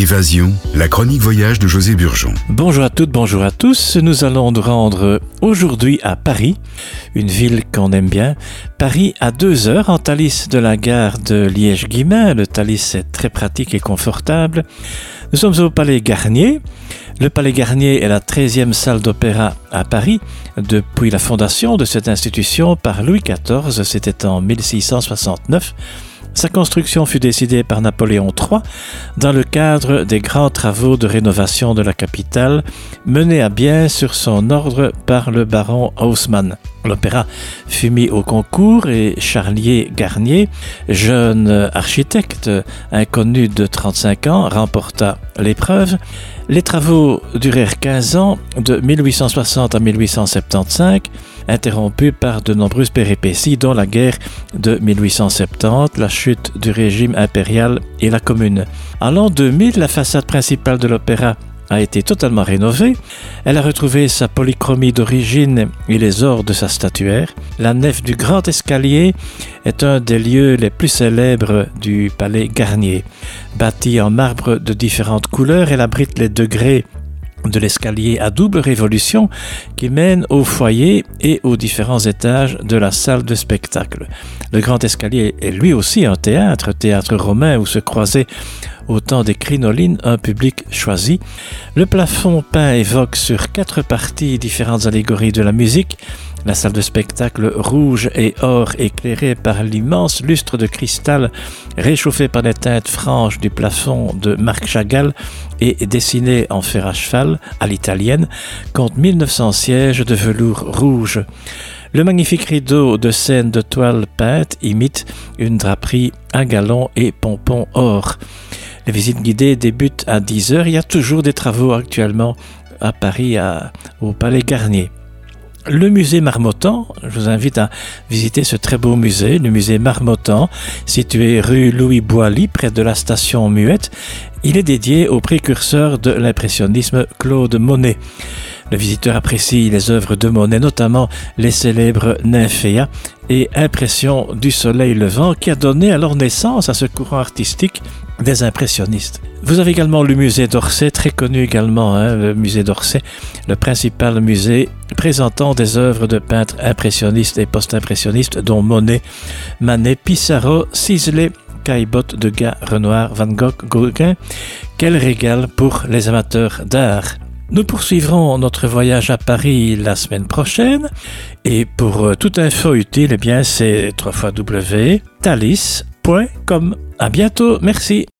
Évasion, la chronique voyage de José Burgeon. Bonjour à toutes, bonjour à tous. Nous allons nous rendre aujourd'hui à Paris, une ville qu'on aime bien. Paris à deux heures en Thalys de la gare de Liège-Guimain. Le Thalys est très pratique et confortable. Nous sommes au Palais Garnier. Le Palais Garnier est la 13e salle d'opéra à Paris depuis la fondation de cette institution par Louis XIV. C'était en 1669. Sa construction fut décidée par Napoléon III dans le cadre des grands travaux de rénovation de la capitale menés à bien sur son ordre par le baron Haussmann. L'opéra fut mis au concours et Charlier Garnier, jeune architecte inconnu de 35 ans, remporta l'épreuve. Les travaux durèrent 15 ans, de 1860 à 1875, interrompus par de nombreuses péripéties, dont la guerre de 1870, la chute du régime impérial et la commune. En l'an 2000, la façade principale de l'opéra a été totalement rénovée. Elle a retrouvé sa polychromie d'origine et les ors de sa statuaire. La nef du grand escalier est un des lieux les plus célèbres du palais Garnier. Bâtie en marbre de différentes couleurs, elle abrite les degrés de l'escalier à double révolution qui mène au foyer et aux différents étages de la salle de spectacle. Le grand escalier est lui aussi un théâtre, théâtre romain où se croisaient au des crinolines un public choisi. Le plafond peint évoque sur quatre parties différentes allégories de la musique. La salle de spectacle rouge et or éclairée par l'immense lustre de cristal réchauffé par les teintes franches du plafond de Marc Chagall et dessiné en fer à cheval à l'italienne compte 1900 sièges de velours rouge. Le magnifique rideau de scène de toile peinte imite une draperie à galon et pompons or. Les visites guidées débutent à 10h. Il y a toujours des travaux actuellement à Paris, au Palais Garnier. Le musée Marmottan, je vous invite à visiter ce très beau musée, le musée Marmottan, situé rue Louis Boilly, près de la station Muette. Il est dédié au précurseur de l'impressionnisme Claude Monet. Le visiteur apprécie les œuvres de Monet, notamment les célèbres Nymphéas et Impression du soleil levant, qui a donné alors naissance à ce courant artistique des impressionnistes. Vous avez également le musée d'Orsay, très connu également, hein, le musée d'Orsay, le principal musée présentant des œuvres de peintres impressionnistes et post-impressionnistes, dont Monet, Manet, Pissarro, Sisley, Caillebotte, Degas, Renoir, Van Gogh, Gauguin. Quel régal pour les amateurs d'art! Nous poursuivrons notre voyage à Paris la semaine prochaine et pour euh, toute info utile, eh bien c'est www.talis.com. À bientôt, merci.